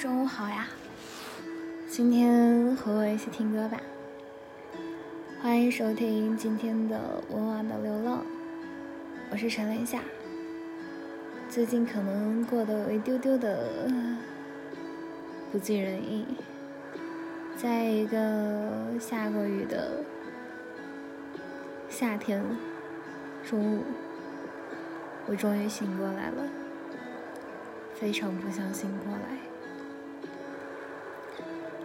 中午好呀！今天和我一起听歌吧。欢迎收听今天的文婉的流浪，我是陈林夏。最近可能过得有一丢丢的不尽人意，在一个下过雨的夏天中午，我终于醒过来了。非常不想醒过来，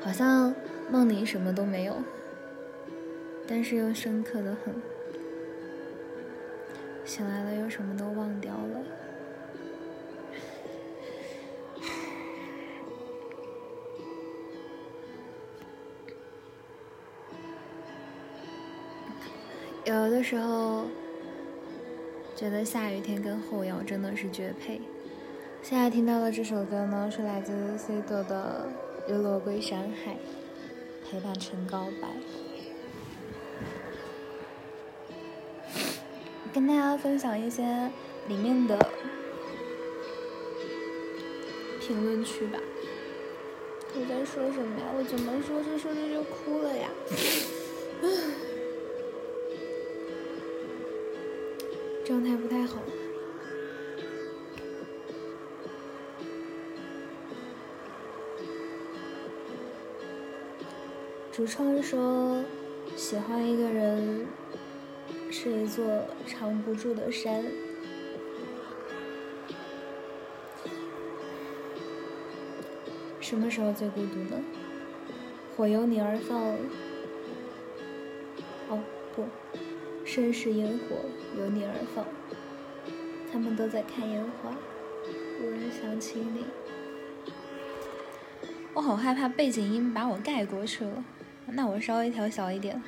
好像梦里什么都没有，但是又深刻的很。醒来了又什么都忘掉了。有的时候觉得下雨天跟后摇真的是绝配。现在听到的这首歌呢，是来自 C 朵的《日落归山海》，陪伴成告白。跟大家分享一些里面的评论区吧。我在说什么呀？我怎么说着说着就哭了呀？状态不太好。主创说：“喜欢一个人是一座藏不住的山。什么时候最孤独呢？火由你而放。哦，不，盛世烟火由你而放。他们都在看烟花，无人想起你。我好害怕背景音把我盖过去了。”那我稍微调小一点。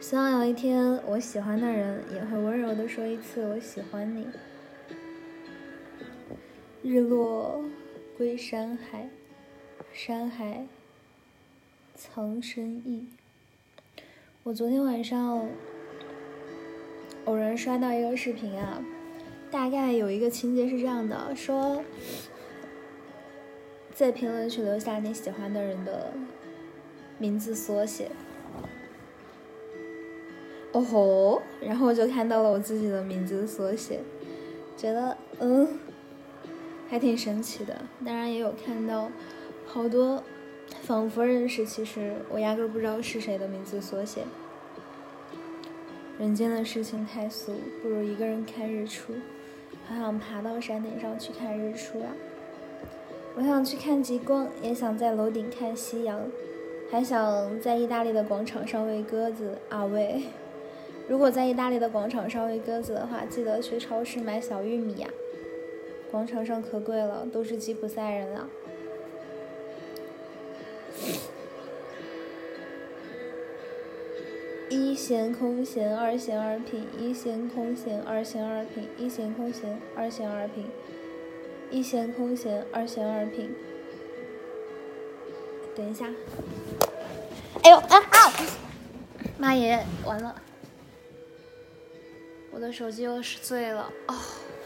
希望有一天，我喜欢的人也会温柔的说一次“我喜欢你”。日落归山海，山海藏深意。我昨天晚上偶然刷到一个视频啊，大概有一个情节是这样的，说。在评论区留下你喜欢的人的名字缩写。哦吼！然后我就看到了我自己的名字缩写，觉得嗯，还挺神奇的。当然也有看到好多仿佛认识，其实我压根不知道是谁的名字缩写。人间的事情太俗，不如一个人看日出。好想爬到山顶上去看日出啊！我想去看极光，也想在楼顶看夕阳，还想在意大利的广场上喂鸽子。啊喂！如果在意大利的广场上喂鸽子的话，记得去超市买小玉米呀。广场上可贵了，都是吉普赛人啊。一弦空弦，二弦二品；一弦空弦，二弦二品；一弦空弦，二弦二品。一弦空弦，二弦二品。等一下，哎呦啊啊！妈耶，完了，我的手机又是碎了，哦，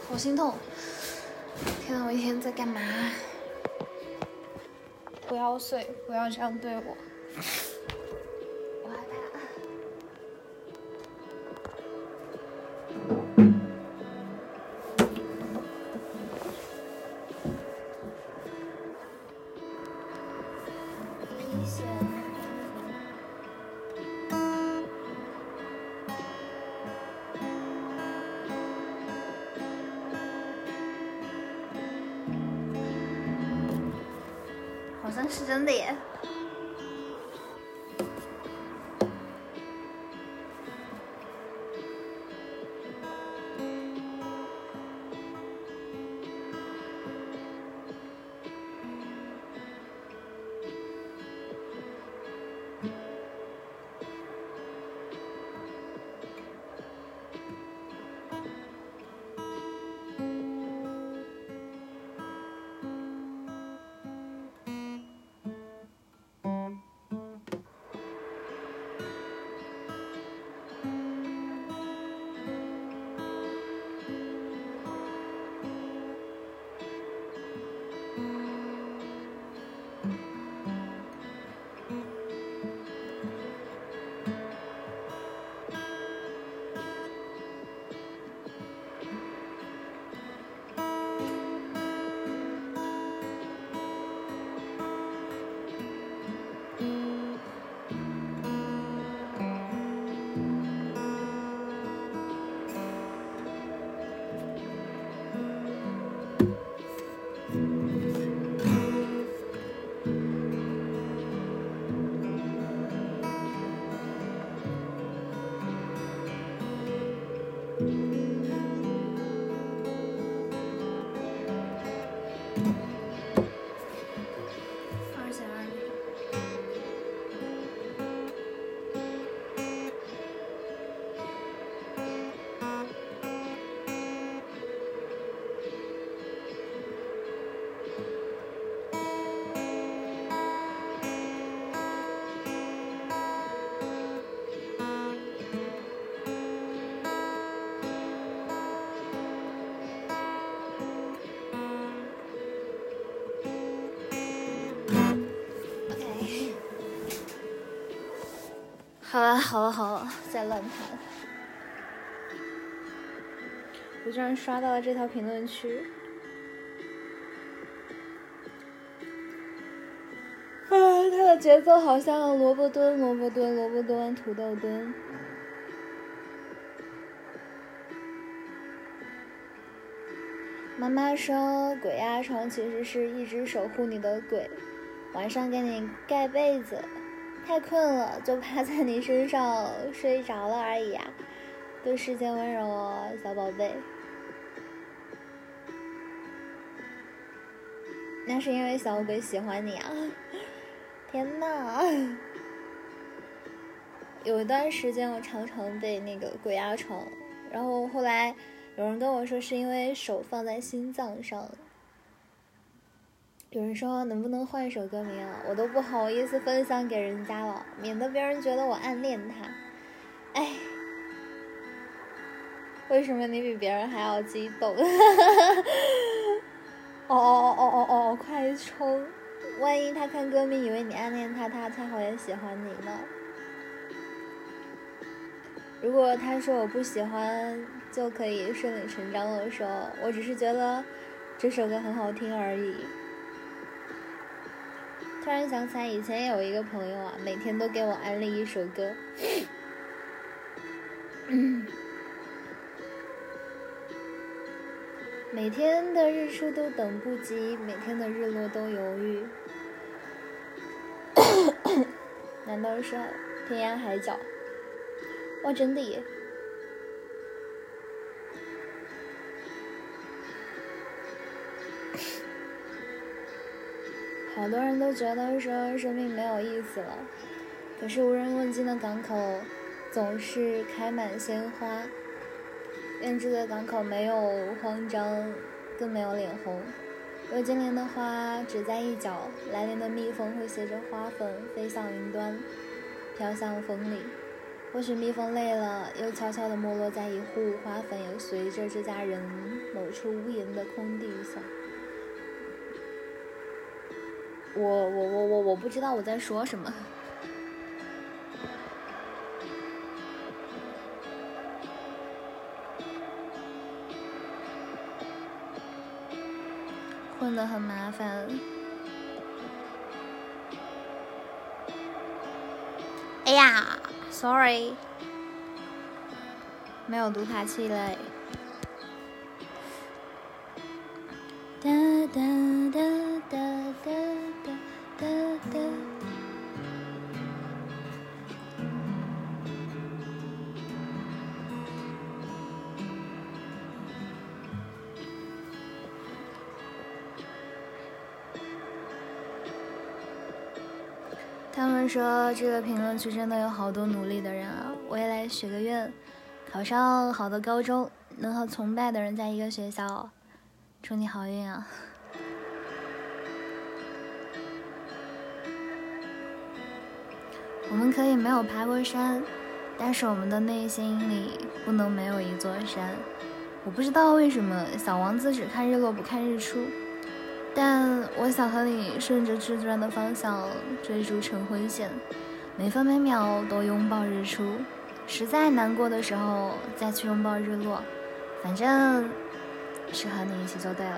好心痛！天呐，我一天在干嘛？不要碎，不要这样对我。好了好了好了，再乱谈。我居然刷到了这条评论区。啊，它的节奏好像萝卜蹲、萝卜蹲、萝卜蹲、土豆蹲。妈妈说，鬼压床其实是一直守护你的鬼，晚上给你盖被子，太困了就趴在你身上睡着了而已啊。对世间温柔哦，小宝贝。那是因为小鬼喜欢你啊！天呐，有一段时间我常常被那个鬼压床，然后后来。有人跟我说是因为手放在心脏上，有人说能不能换一首歌名啊？我都不好意思分享给人家了，免得别人觉得我暗恋他。哎，为什么你比别人还要激动？哦哦哦哦哦哦！快冲！万一他看歌名以为你暗恋他，他恰好也喜欢你呢？如果他说我不喜欢，就可以顺理成章的说，我只是觉得这首歌很好听而已。突然想起来，以前有一个朋友啊，每天都给我安利一首歌。每天的日出都等不及，每天的日落都犹豫。难道是天涯海角？哇，真的耶！好多人都觉得说生命没有意思了，可是无人问津的港口总是开满鲜花。愿住的港口没有慌张，更没有脸红。若精灵的花只在一角，来年的蜜蜂会携着花粉飞向云端，飘向风里。或许蜜蜂累了，又悄悄地没落在一户，花粉也随着这家人某处无言的空地上。我我我我我不知道我在说什么。混得很麻烦。哎呀！Sorry，没有读卡器嘞。说这个评论区真的有好多努力的人啊！我也来许个愿，考上好的高中，能和崇拜的人在一个学校，祝你好运啊！我们可以没有爬过山，但是我们的内心里不能没有一座山。我不知道为什么小王子只看日落不看日出。但我想和你顺着自转的方向追逐晨昏线，每分每秒都拥抱日出。实在难过的时候再去拥抱日落，反正是和你一起就对了。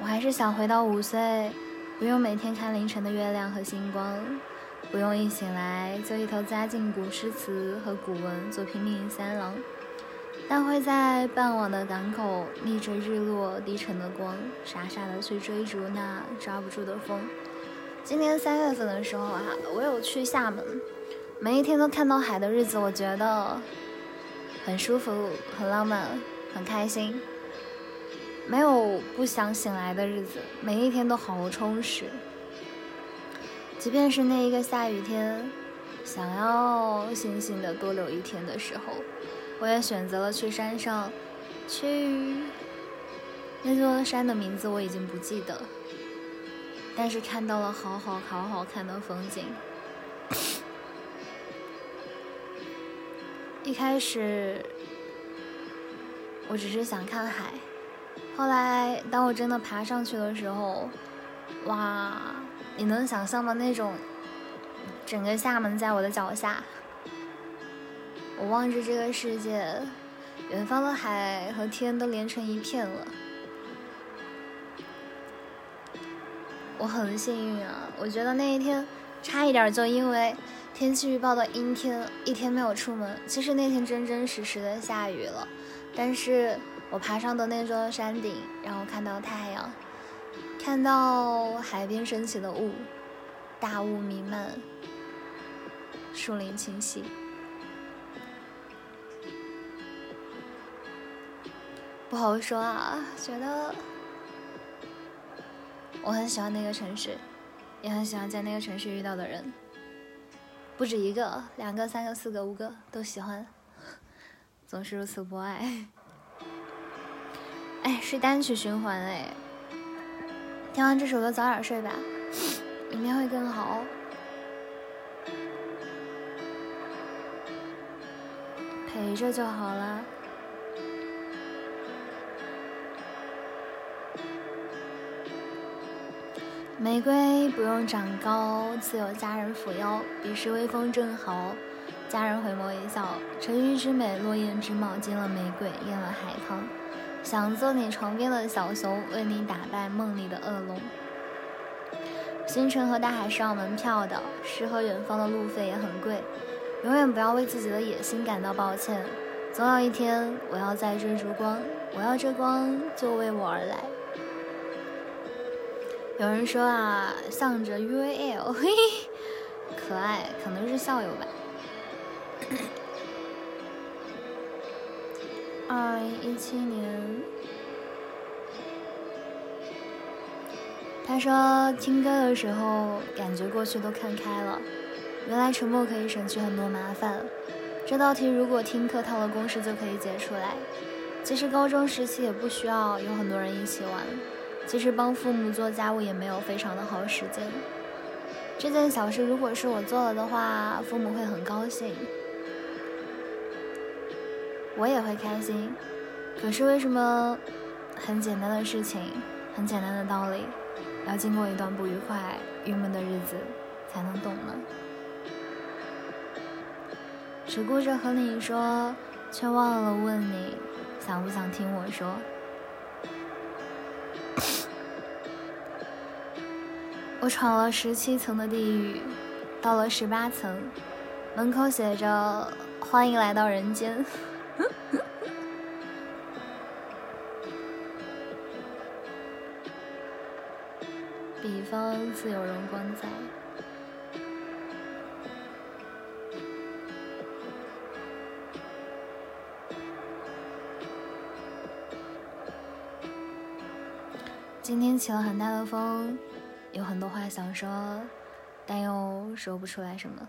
我还是想回到五岁，不用每天看凌晨的月亮和星光，不用一醒来就一头扎进古诗词和古文做拼命三郎。但会在傍晚的港口，逆着日落低沉的光，傻傻的去追逐那抓不住的风。今年三月份的时候啊，我有去厦门，每一天都看到海的日子，我觉得很舒服、很浪漫、很开心。没有不想醒来的日子，每一天都好充实。即便是那一个下雨天，想要悻悻的多留一天的时候。我也选择了去山上，去那座山的名字我已经不记得，但是看到了好好好好看的风景。一开始我只是想看海，后来当我真的爬上去的时候，哇！你能想象吗？那种整个厦门在我的脚下。我望着这个世界，远方的海和天都连成一片了。我很幸运啊，我觉得那一天差一点就因为天气预报的阴天，一天没有出门。其实那天真真实实的下雨了，但是我爬上的那座山顶，然后看到太阳，看到海边升起的雾，大雾弥漫，树林清晰。不好说啊，觉得我很喜欢那个城市，也很喜欢在那个城市遇到的人，不止一个、两个、三个、四个、五个都喜欢，总是如此博爱。哎，是单曲循环哎，听完这首歌早点睡吧，明天会更好哦，陪着就好了。玫瑰不用长高，自有佳人扶摇。彼时微风正好，佳人回眸一笑。沉鱼之美，落雁之貌，惊了玫瑰，艳了海棠。想做你床边的小熊，为你打败梦里的恶龙。星辰和大海是要门票的，诗和远方的路费也很贵。永远不要为自己的野心感到抱歉。总有一天，我要再追逐光，我要这光就为我而来。有人说啊，向着 UAL，嘿嘿，可爱，可能是校友吧。二零一七年，他说听歌的时候，感觉过去都看开了，原来沉默可以省去很多麻烦。这道题如果听课套了公式就可以解出来。其实高中时期也不需要有很多人一起玩。其实帮父母做家务也没有非常的耗时间。这件小事如果是我做了的话，父母会很高兴，我也会开心。可是为什么很简单的事情、很简单的道理，要经过一段不愉快、郁闷的日子才能懂呢？只顾着和你说，却忘了问你想不想听我说。我闯了十七层的地狱，到了十八层，门口写着“欢迎来到人间 ”。彼方自有荣光在。今天起了很大的风。有很多话想说，但又说不出来什么。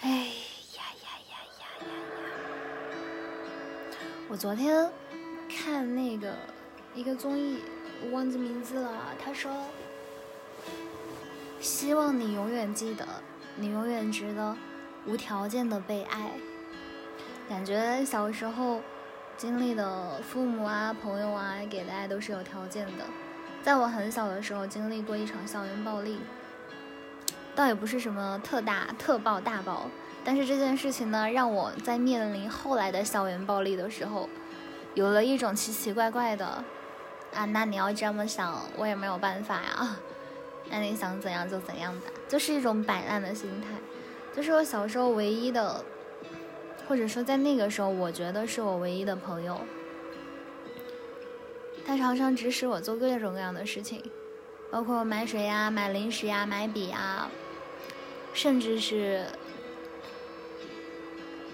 哎呀呀呀呀呀呀！我昨天看那个一个综艺，我忘记名字了。他说：“希望你永远记得，你永远值得无条件的被爱。”感觉小时候经历的父母啊、朋友啊给的爱都是有条件的。在我很小的时候，经历过一场校园暴力，倒也不是什么特大特暴大暴，但是这件事情呢，让我在面临后来的校园暴力的时候，有了一种奇奇怪怪的，啊，那你要这么想，我也没有办法呀，那你想怎样就怎样吧，就是一种摆烂的心态，就是我小时候唯一的，或者说在那个时候，我觉得是我唯一的朋友。他常常指使我做各种各样的事情，包括买水呀、买零食呀、买笔呀，甚至是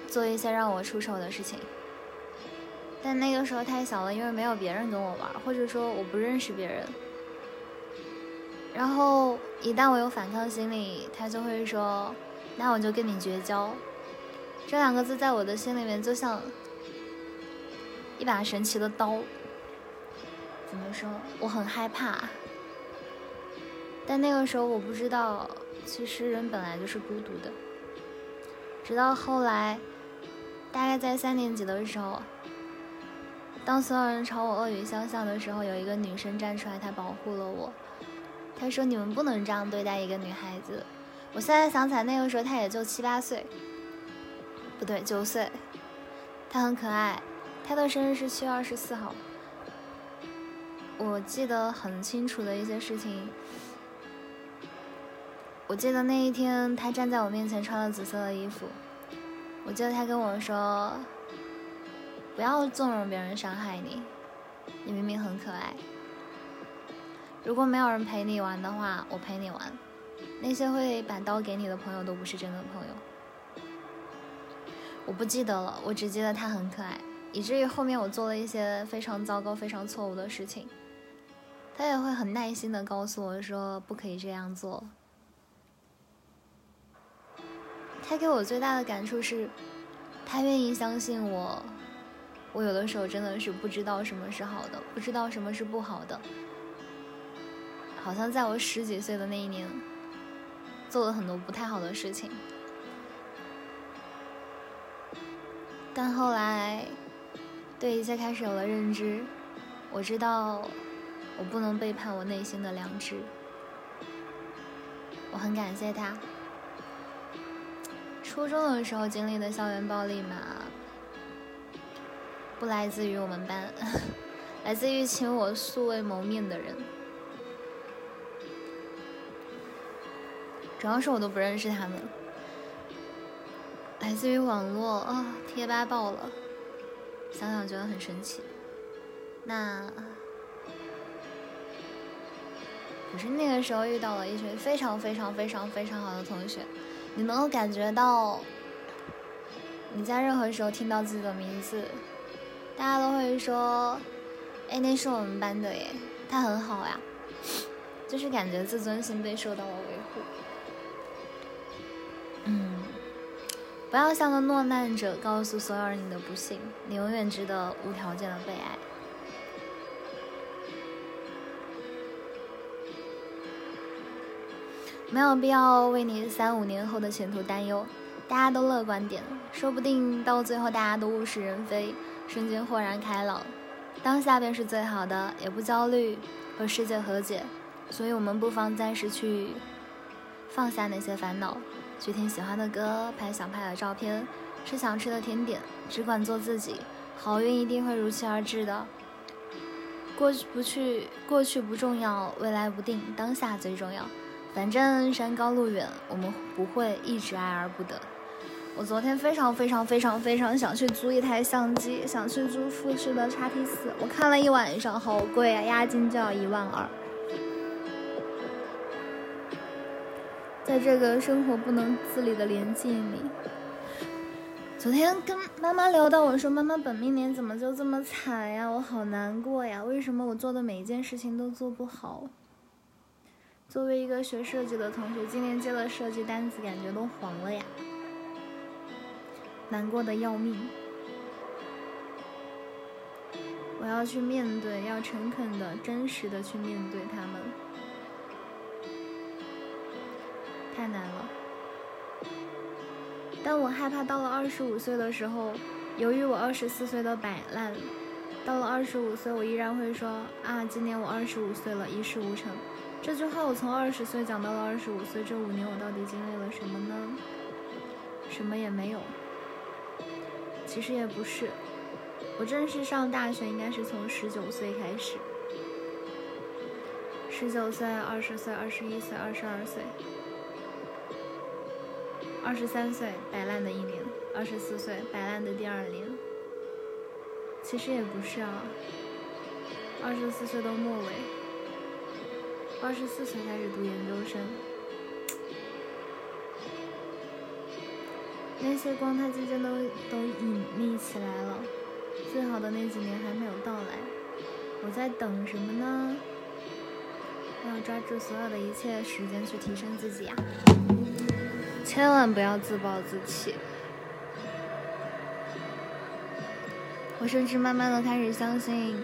做一些让我出丑的事情。但那个时候太小了，因为没有别人跟我玩，或者说我不认识别人。然后一旦我有反抗心理，他就会说：“那我就跟你绝交。”这两个字在我的心里面就像一把神奇的刀。怎么说？我很害怕，但那个时候我不知道，其实人本来就是孤独的。直到后来，大概在三年级的时候，当所有人朝我恶语相向的时候，有一个女生站出来，她保护了我。她说你们不能这样对待一个女孩子。我现在想起来那个时候她也就七八岁，不对九岁，他很可爱。他的生日是七月二十四号。我记得很清楚的一些事情。我记得那一天，他站在我面前，穿了紫色的衣服。我记得他跟我说：“不要纵容别人伤害你，你明明很可爱。如果没有人陪你玩的话，我陪你玩。那些会把刀给你的朋友都不是真的朋友。”我不记得了，我只记得他很可爱，以至于后面我做了一些非常糟糕、非常错误的事情，他也会很耐心的告诉我说：“不可以这样做。”他给我最大的感触是，他愿意相信我。我有的时候真的是不知道什么是好的，不知道什么是不好的。好像在我十几岁的那一年，做了很多不太好的事情。但后来，对一切开始有了认知，我知道我不能背叛我内心的良知。我很感谢他。初中的时候经历的校园暴力嘛，不来自于我们班，来自于请我素未谋面的人，主要是我都不认识他们，来自于网络啊，贴吧爆了，想想觉得很神奇。那可是那个时候遇到了一群非常非常非常非常好的同学。你能够感觉到，你在任何时候听到自己的名字，大家都会说：“哎，那是我们班的耶，他很好呀。” 就是感觉自尊心被受到了维护。嗯，不要像个落难者，告诉所有人你的不幸，你永远值得无条件的被爱。没有必要为你三五年后的前途担忧，大家都乐观点，说不定到最后大家都物是人非，瞬间豁然开朗。当下便是最好的，也不焦虑，和世界和解。所以我们不妨暂时去放下那些烦恼，去听喜欢的歌，拍想拍的照片，吃想吃的甜点，只管做自己，好运一定会如期而至的。过去不去，过去不重要，未来不定，当下最重要。反正山高路远，我们不会一直爱而不得。我昨天非常非常非常非常想去租一台相机，想去租富士的 X T 四。我看了一晚上，好贵啊，押金就要一万二。在这个生活不能自理的年纪里，昨天跟妈妈聊到，我说妈妈本命年怎么就这么惨呀？我好难过呀！为什么我做的每一件事情都做不好？作为一个学设计的同学，今年接了设计单子，感觉都黄了呀，难过的要命。我要去面对，要诚恳的、真实的去面对他们，太难了。但我害怕到了二十五岁的时候，由于我二十四岁的摆烂，到了二十五岁，我依然会说啊，今年我二十五岁了，一事无成。这句话我从二十岁讲到了二十五岁，这五年我到底经历了什么呢？什么也没有。其实也不是，我正式上大学应该是从十九岁开始。十九岁、二十岁、二十一岁、二十二岁、二十三岁摆烂的一年，二十四岁摆烂的第二年。其实也不是啊，二十四岁的末尾。二十四岁开始读研究生，那些光，它渐渐都都隐秘起来了。最好的那几年还没有到来，我在等什么呢？要抓住所有的一切时间去提升自己呀！千万不要自暴自弃。我甚至慢慢的开始相信，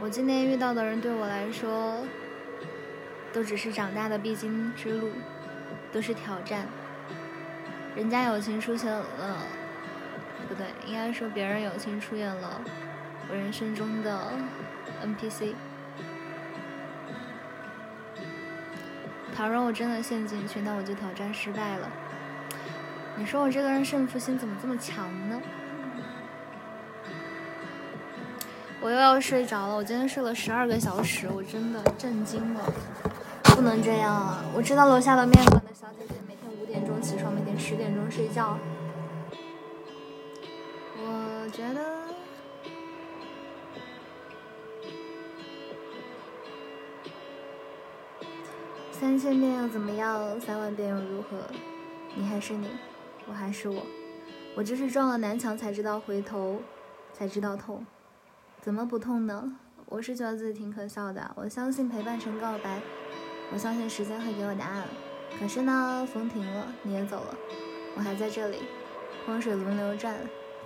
我今天遇到的人对我来说。都只是长大的必经之路，都是挑战。人家友情出现了，不对，应该说别人友情出现了我人生中的 NPC。倘若我真的陷进去，那我就挑战失败了。你说我这个人胜负心怎么这么强呢？我又要睡着了，我今天睡了十二个小时，我真的震惊了。不能这样啊！我知道楼下的面馆的小姐姐每天五点钟起床，每天十点钟睡觉。我觉得三千遍又怎么样？三万遍又如何？你还是你，我还是我。我就是撞了南墙才知道回头，才知道痛。怎么不痛呢？我是觉得自己挺可笑的。我相信陪伴成告白。我相信时间会给我答案，可是呢，风停了，你也走了，我还在这里，风水轮流转，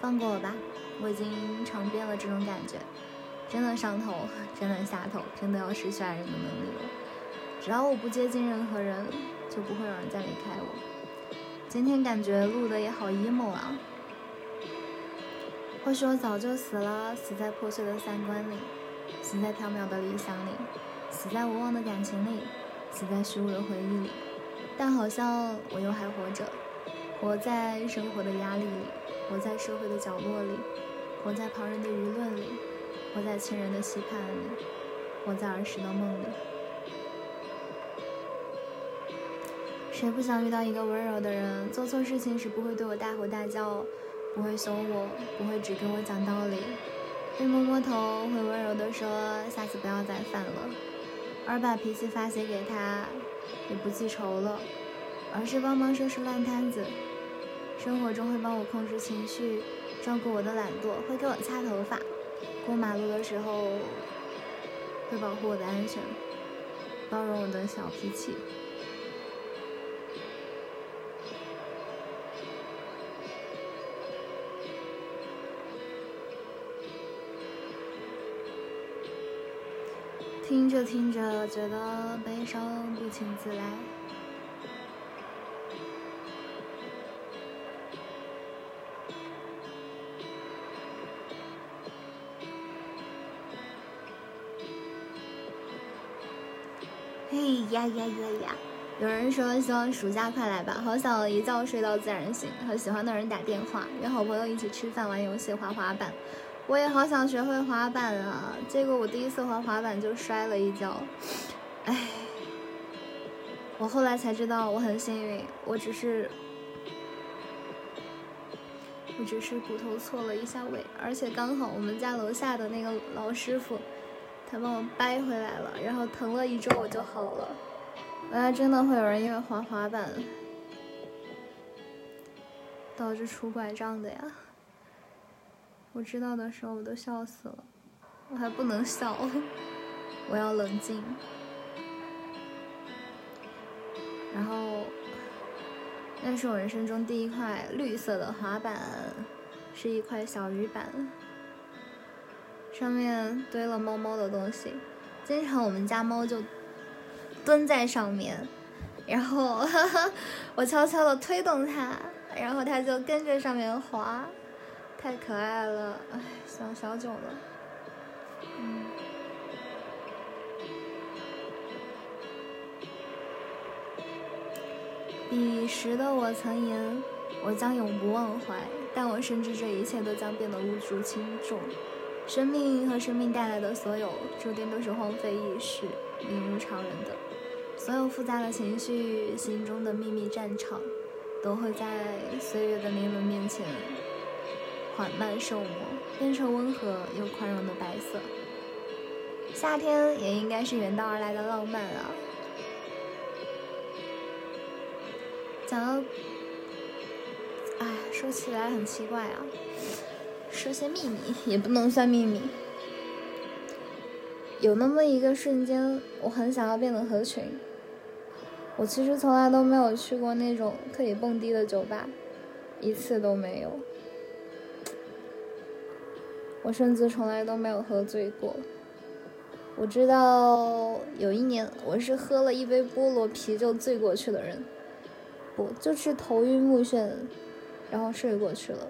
放过我吧，我已经尝遍了这种感觉，真的上头，真的下头，真的要失去爱人的能力了。只要我不接近任何人，就不会有人再离开我。今天感觉录的也好 emo 啊，或许我早就死了，死在破碎的三观里，死在缥缈的理想里，死在无望的感情里。死在虚无的回忆里，但好像我又还活着，活在生活的压力里，活在社会的角落里，活在旁人的舆论里，活在亲人的期盼里，活在儿时的梦里。谁不想遇到一个温柔的人？做错事情时不会对我大吼大叫，不会凶我，不会只跟我讲道理，会摸摸头，会温柔的说：“下次不要再犯了。”而把脾气发泄给他，也不记仇了，而是帮忙收拾烂摊子。生活中会帮我控制情绪，照顾我的懒惰，会给我擦头发。过马路的时候，会保护我的安全，包容我的小脾气。听着听着，觉得悲伤不请自来。嘿呀呀呀呀！有人说希望暑假快来吧，好想一觉睡到自然醒，和喜欢的人打电话，约好朋友一起吃饭、玩游戏、滑滑板。我也好想学会滑板啊！结果我第一次滑滑板就摔了一跤，唉。我后来才知道我很幸运，我只是，我只是骨头错了一下位，而且刚好我们家楼下的那个老师傅，他帮我掰回来了，然后疼了一周我就好了。原来真的会有人因为滑滑板 导致拄拐杖的呀！我知道的时候我都笑死了，我还不能笑，我要冷静。然后，那是我人生中第一块绿色的滑板，是一块小鱼板，上面堆了猫猫的东西，经常我们家猫就蹲在上面，然后 我悄悄的推动它，然后它就跟着上面滑。太可爱了，哎，想小九了。嗯。彼时的我曾言，我将永不忘怀，但我深知这一切都将变得无足轻重。生命和生命带来的所有，注定都是荒废一世、泯如常人的。所有复杂的情绪，心中的秘密战场，都会在岁月的年轮面前。缓慢受磨，变成温和又宽容的白色。夏天也应该是远道而来的浪漫啊！讲到，哎，说起来很奇怪啊，说些秘密也不能算秘密。有那么一个瞬间，我很想要变得合群。我其实从来都没有去过那种可以蹦迪的酒吧，一次都没有。我甚至从来都没有喝醉过。我知道有一年我是喝了一杯菠萝啤就醉过去的人，不就是头晕目眩，然后睡过去了。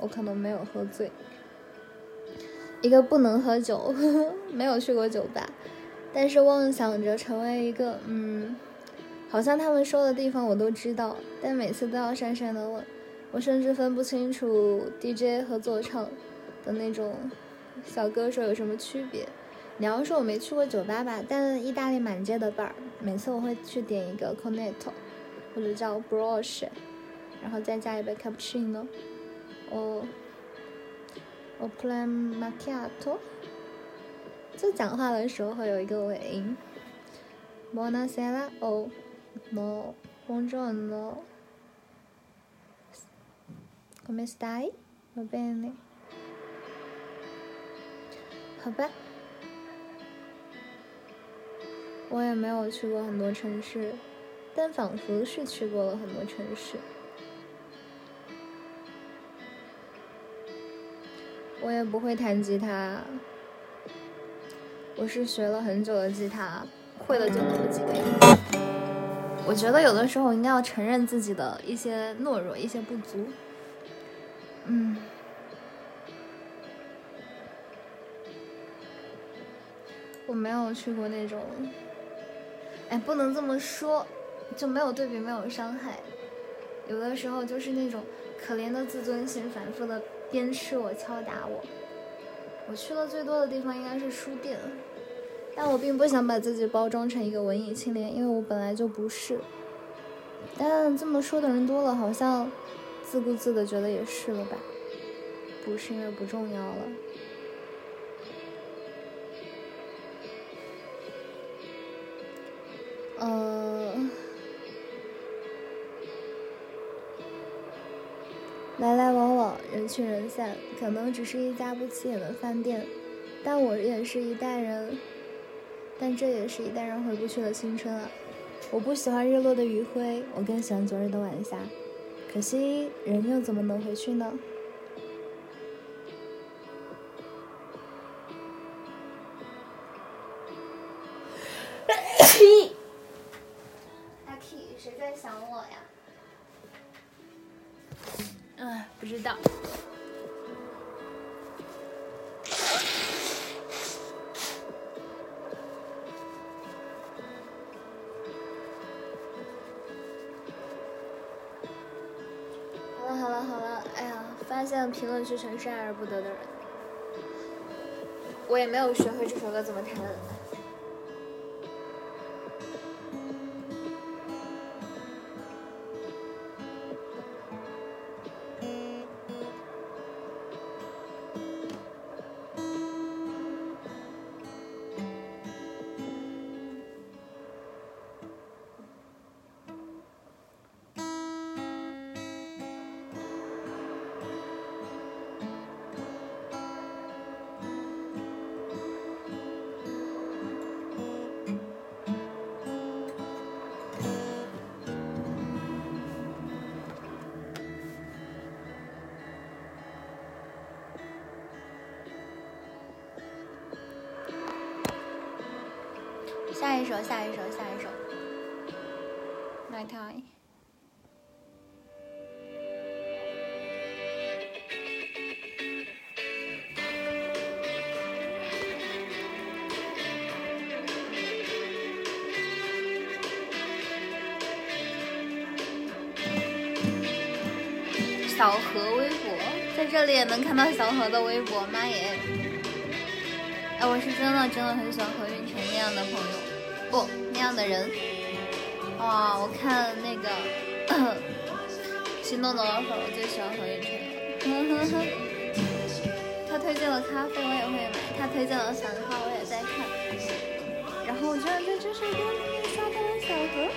我可能没有喝醉。一个不能喝酒，呵 呵没有去过酒吧，但是妄想着成为一个嗯好像他们说的地方我都知道，但每次都要讪讪的问，我甚至分不清楚 DJ 和做唱的那种小歌手有什么区别。你要说我没去过酒吧吧，但意大利满街的 bar，每次我会去点一个 c o n e t t o 或者叫 broche，然后再加一杯 cappuccino，我我 plan macchiato。就讲话的时候会有一个尾音。Buonasera o no buongiorno. Come stai? Va bene. 好吧。我也没有去过很多城市，但仿佛是去过了很多城市。我也不会弹吉他，我是学了很久的吉他，会了就那么几个音。我觉得有的时候应该要承认自己的一些懦弱、一些不足。嗯，我没有去过那种。哎，不能这么说，就没有对比，没有伤害。有的时候就是那种可怜的自尊心，反复的鞭笞我、敲打我。我去了最多的地方应该是书店，但我并不想把自己包装成一个文艺青年，因为我本来就不是。但这么说的人多了，好像自顾自的觉得也是了吧？不是因为不重要了。呃，来来往往，人去人散，可能只是一家不起眼的饭店，但我也是一代人，但这也是一代人回不去的青春啊！我不喜欢日落的余晖，我更喜欢昨日的晚霞，可惜人又怎么能回去呢？发现评论区全是爱而不得的人。我也没有学会这首歌怎么弹。小何微博，在这里也能看到小何的微博，妈耶！哎，我是真的真的很喜欢何运晨那样的朋友。不那样的人，哇！我看那个心动的 offer，我最喜欢何运晨了。他推荐了咖啡，我也会买；他推荐了繁花，我也在看。然后我居然在这首歌里面刷到了小何。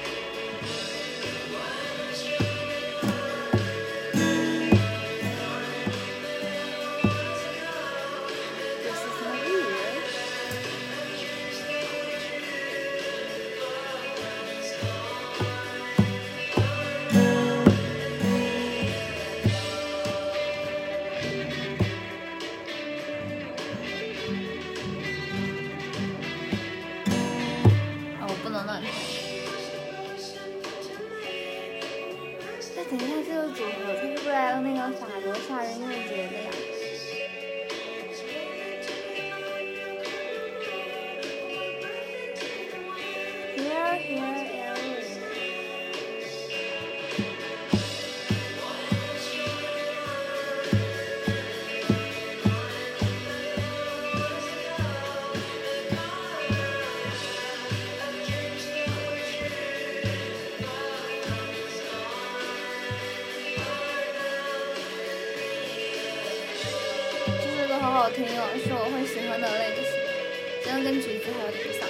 跟橘子还有点像。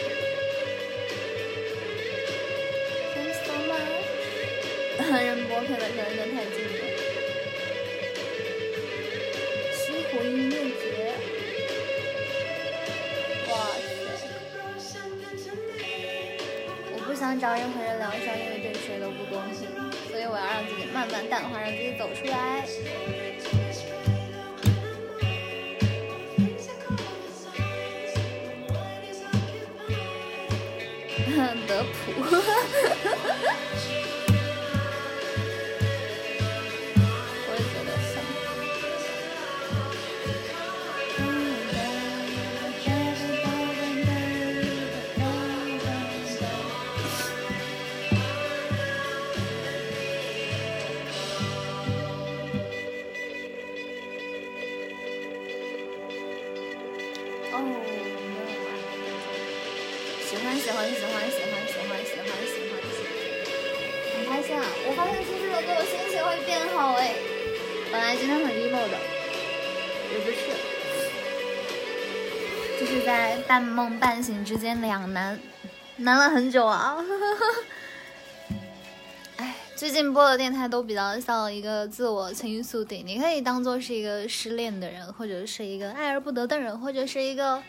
Thanks so much。人播片的声音太近了。西湖音乐节，哇塞！我不想找任何人疗伤，因为对谁都不公平，所以我要让自己慢慢淡化，让自己走出来。哦，没有？喜欢喜欢喜欢喜欢喜欢喜欢喜欢喜欢，很开心啊！我发现听这首歌，我心情会变好哎。本来今天很 emo 的，也不是，就是在半梦半醒之间两难，难了很久啊。最近播的电台都比较像一个自我倾诉的，你可以当做是一个失恋的人，或者是一个爱而不得的人，或者是一个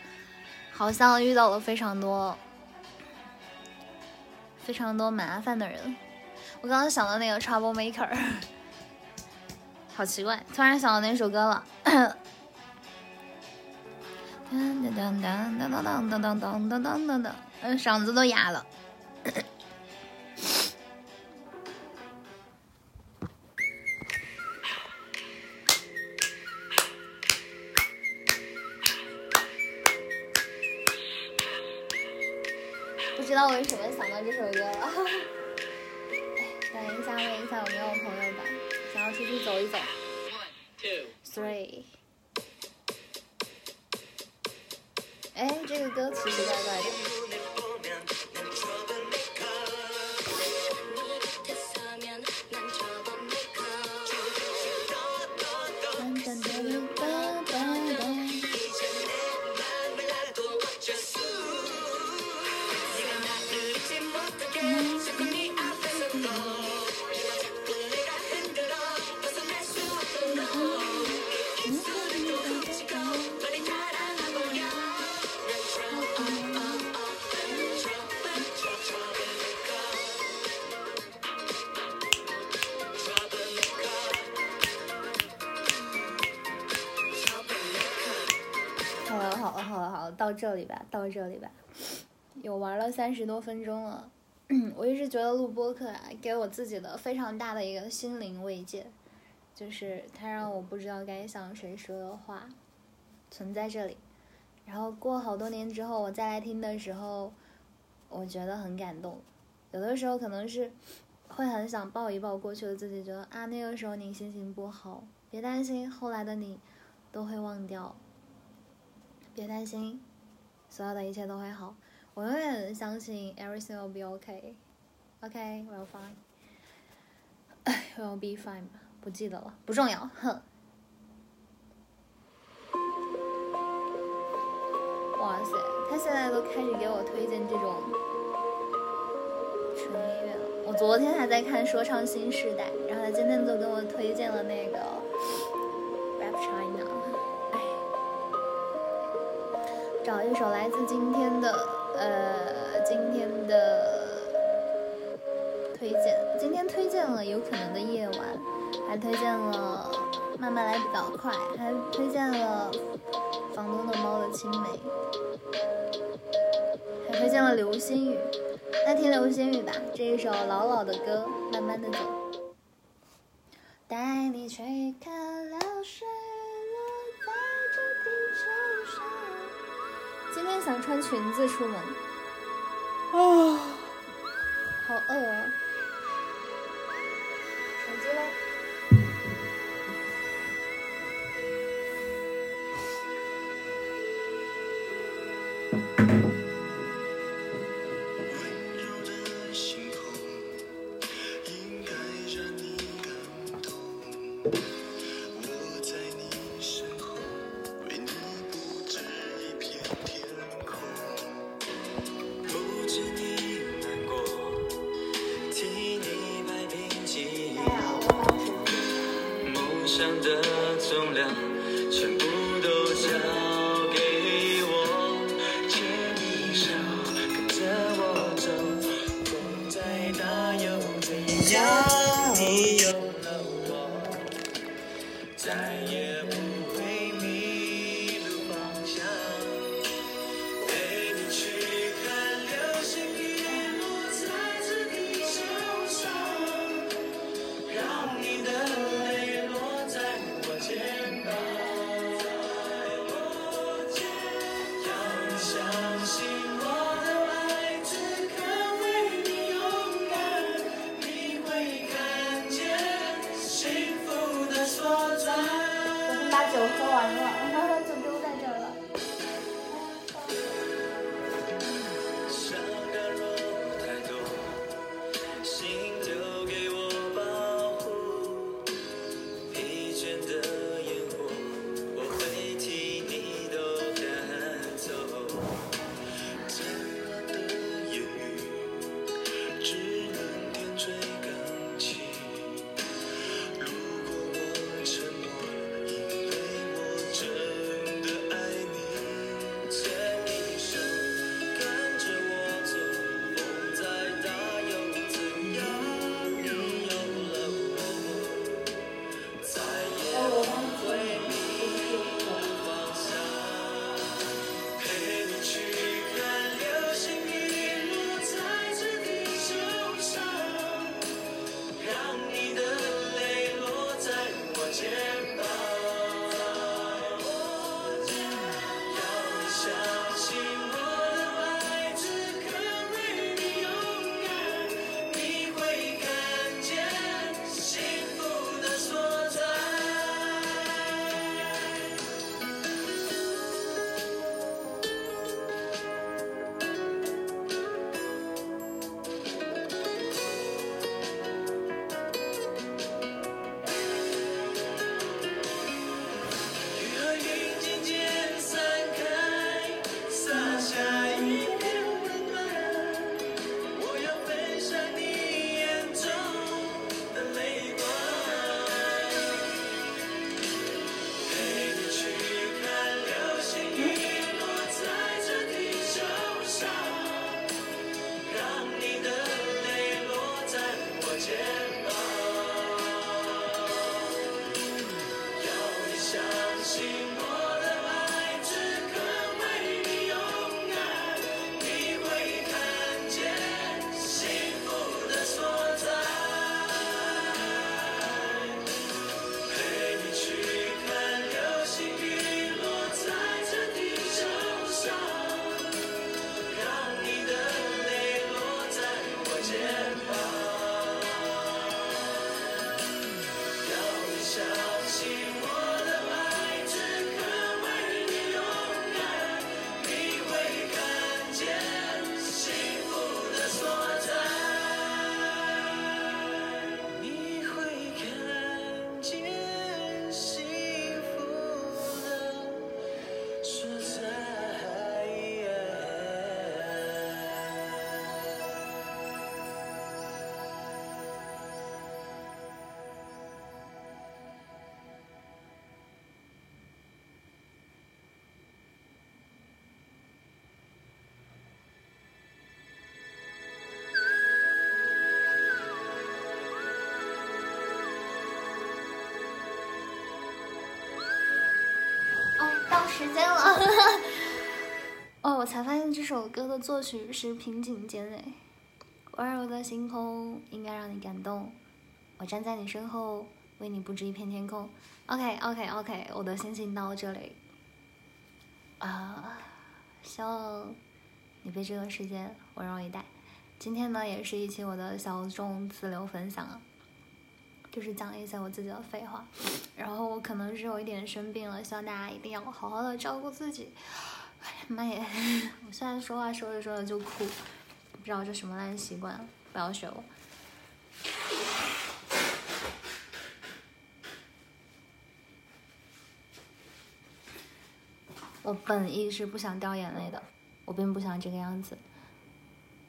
好像遇到了非常多非常多麻烦的人。我刚刚想到那个 Trouble Maker，好奇怪，突然想到那首歌了。当当当当当当当当当当当当当，嗯，嗓子都哑了。道为什么想到这首歌了。等一下，问一下有没有朋友吧，想要出去走一走。One, two, three. 哎，这个歌其实怪怪的。这里吧，到这里吧，有玩了三十多分钟了。我一直觉得录播课啊，给我自己的非常大的一个心灵慰藉，就是它让我不知道该向谁说的话存在这里。然后过好多年之后，我再来听的时候，我觉得很感动。有的时候可能是会很想抱一抱过去的自己，觉得啊，那个时候你心情不好，别担心，后来的你都会忘掉，别担心。所有的一切都会好，我永远相信 everything will be okay. Okay, we'll fine. We'll be fine，不记得了，不重要。哼。哇塞，他现在都开始给我推荐这种纯音乐了。我昨天还在看说唱新时代，然后他今天就给我推荐了那个 Rap China。找一首来自今天的，呃，今天的推荐。今天推荐了《有可能的夜晚》，还推荐了《慢慢来比较快》，还推荐了《房东的猫的青梅》，还推荐了《流星雨》。那听《流星雨》吧，这一首老老的歌，《慢慢的走》。裙子出门，到时间了。哦，我才发现这首歌的作曲是平井坚诶。温柔的星空应该让你感动，我站在你身后，为你布置一片天空。OK OK OK，我的心情到这里。啊、希望你被这个世界温柔以待。今天呢，也是一期我的小众自留分享啊，就是讲一些我自己的废话。然后我可能是有一点生病了，希望大家一定要好好的照顾自己。哎呀妈耶！我现在说话说着说着就哭，不知道这什么烂习惯，不要学我。我本意是不想掉眼泪的，我并不想这个样子。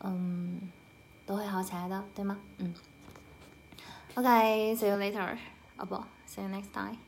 嗯，都会好起来的，对吗？嗯。OK，see、you later。Oh, see you next time。